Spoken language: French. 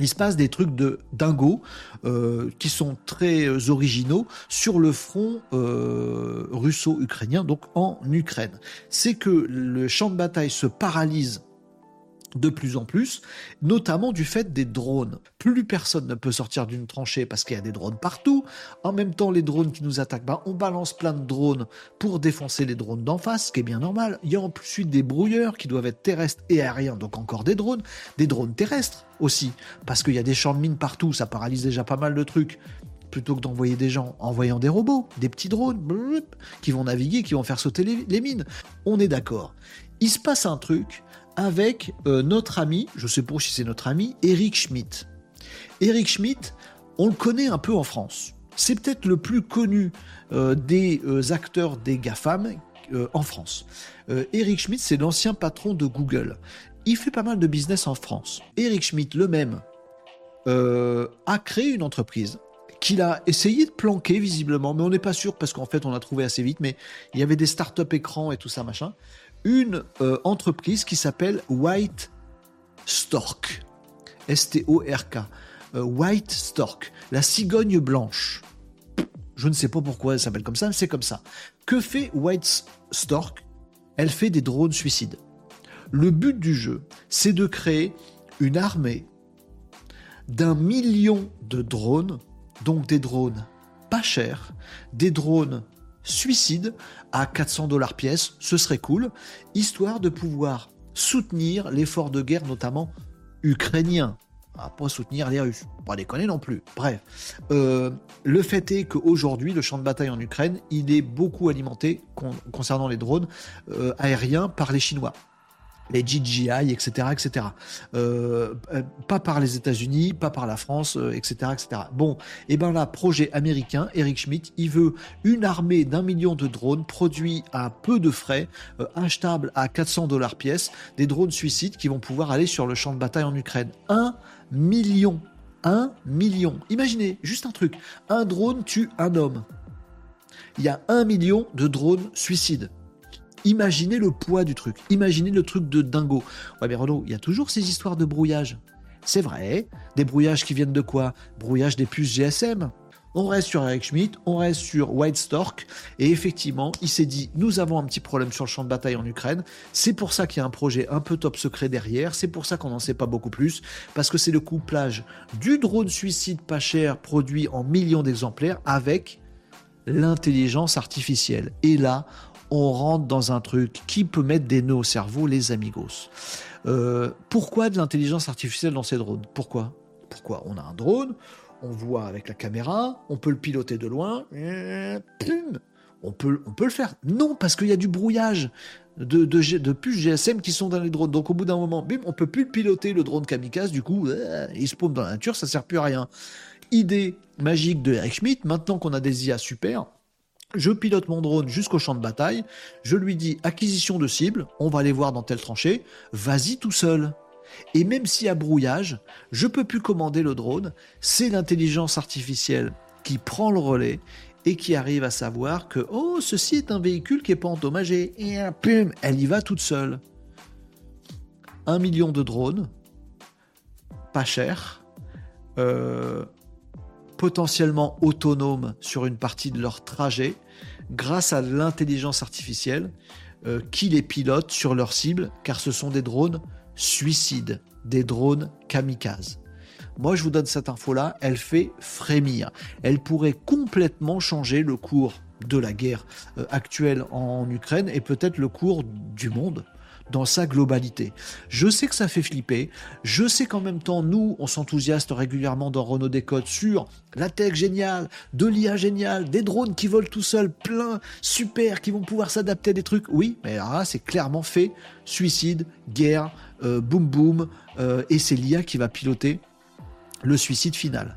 il se passe des trucs de dingo euh, qui sont très euh, originaux sur le front euh, russo-ukrainien, donc en Ukraine. C'est que le champ de bataille se paralyse de plus en plus, notamment du fait des drones. Plus personne ne peut sortir d'une tranchée parce qu'il y a des drones partout. En même temps, les drones qui nous attaquent, ben, on balance plein de drones pour défoncer les drones d'en face, ce qui est bien normal. Il y a ensuite des brouilleurs qui doivent être terrestres et aériens, donc encore des drones, des drones terrestres aussi, parce qu'il y a des champs de mines partout, ça paralyse déjà pas mal de trucs plutôt que d'envoyer des gens, envoyant des robots, des petits drones, qui vont naviguer, qui vont faire sauter les, les mines. On est d'accord. Il se passe un truc avec euh, notre ami, je sais pas si c'est notre ami, Eric Schmidt. Eric Schmidt, on le connaît un peu en France. C'est peut-être le plus connu euh, des euh, acteurs des GAFAM en France. Eric Schmidt, c'est l'ancien patron de Google. Il fait pas mal de business en France. Eric Schmidt, le même, a créé une entreprise qu'il a essayé de planquer visiblement, mais on n'est pas sûr parce qu'en fait on l'a trouvé assez vite, mais il y avait des start-up écrans et tout ça machin une euh, entreprise qui s'appelle White Stork. S-T-O-R-K. Euh, White Stork. La cigogne blanche. Je ne sais pas pourquoi elle s'appelle comme ça, mais c'est comme ça. Que fait White Stork? Elle fait des drones suicides. Le but du jeu, c'est de créer une armée d'un million de drones, donc des drones pas chers, des drones suicides à 400 dollars pièce, ce serait cool, histoire de pouvoir soutenir l'effort de guerre, notamment ukrainien. À pas soutenir les Russes, pas déconner non plus. Bref, euh, le fait est qu'aujourd'hui, le champ de bataille en Ukraine, il est beaucoup alimenté concernant les drones euh, aériens par les Chinois les GGI, etc., etc. Euh, euh, pas par les États-Unis, pas par la France, etc., euh, etc. Bon, et eh ben là, projet américain, Eric Schmidt, il veut une armée d'un million de drones produits à peu de frais, achetables à 400 dollars pièce, des drones suicides qui vont pouvoir aller sur le champ de bataille en Ukraine. Un million, un million. Imaginez, juste un truc, un drone tue un homme. Il y a un million de drones suicides. Imaginez le poids du truc. Imaginez le truc de dingo. Ouais, mais Renaud, il y a toujours ces histoires de brouillage. C'est vrai. Des brouillages qui viennent de quoi? Brouillage des puces GSM. On reste sur Eric Schmidt, on reste sur White Stork, et effectivement, il s'est dit nous avons un petit problème sur le champ de bataille en Ukraine. C'est pour ça qu'il y a un projet un peu top secret derrière. C'est pour ça qu'on n'en sait pas beaucoup plus, parce que c'est le couplage du drone suicide pas cher produit en millions d'exemplaires avec l'intelligence artificielle. Et là, on rentre dans un truc qui peut mettre des nœuds au cerveau, les amigos? Euh, pourquoi de l'intelligence artificielle dans ces drones? Pourquoi? Pourquoi? On a un drone, on voit avec la caméra, on peut le piloter de loin, on peut, on peut le faire. Non, parce qu'il y a du brouillage de, puces GSM qui sont dans les drones. Donc au bout d'un moment, bim, on peut plus le piloter, le drone kamikaze, du coup, euh, il se paume dans la nature, ça sert plus à rien. Idée magique de Eric Schmidt, maintenant qu'on a des IA super, je pilote mon drone jusqu'au champ de bataille, je lui dis acquisition de cible, on va aller voir dans telle tranchée, vas-y tout seul. Et même s'il y a brouillage, je peux plus commander le drone, c'est l'intelligence artificielle qui prend le relais et qui arrive à savoir que oh ceci est un véhicule qui est pas endommagé. Et pum, elle y va toute seule. Un million de drones, pas cher, euh, potentiellement autonomes sur une partie de leur trajet grâce à l'intelligence artificielle euh, qui les pilote sur leur cible, car ce sont des drones suicides, des drones kamikazes. Moi, je vous donne cette info-là, elle fait frémir. Elle pourrait complètement changer le cours de la guerre euh, actuelle en Ukraine et peut-être le cours du monde dans sa globalité. Je sais que ça fait flipper, je sais qu'en même temps, nous, on s'enthousiaste régulièrement dans Renault Décode sur la tech géniale, de l'IA géniale, des drones qui volent tout seuls, plein, super, qui vont pouvoir s'adapter à des trucs. Oui, mais là, c'est clairement fait. Suicide, guerre, euh, boum boum, euh, et c'est l'IA qui va piloter le suicide final.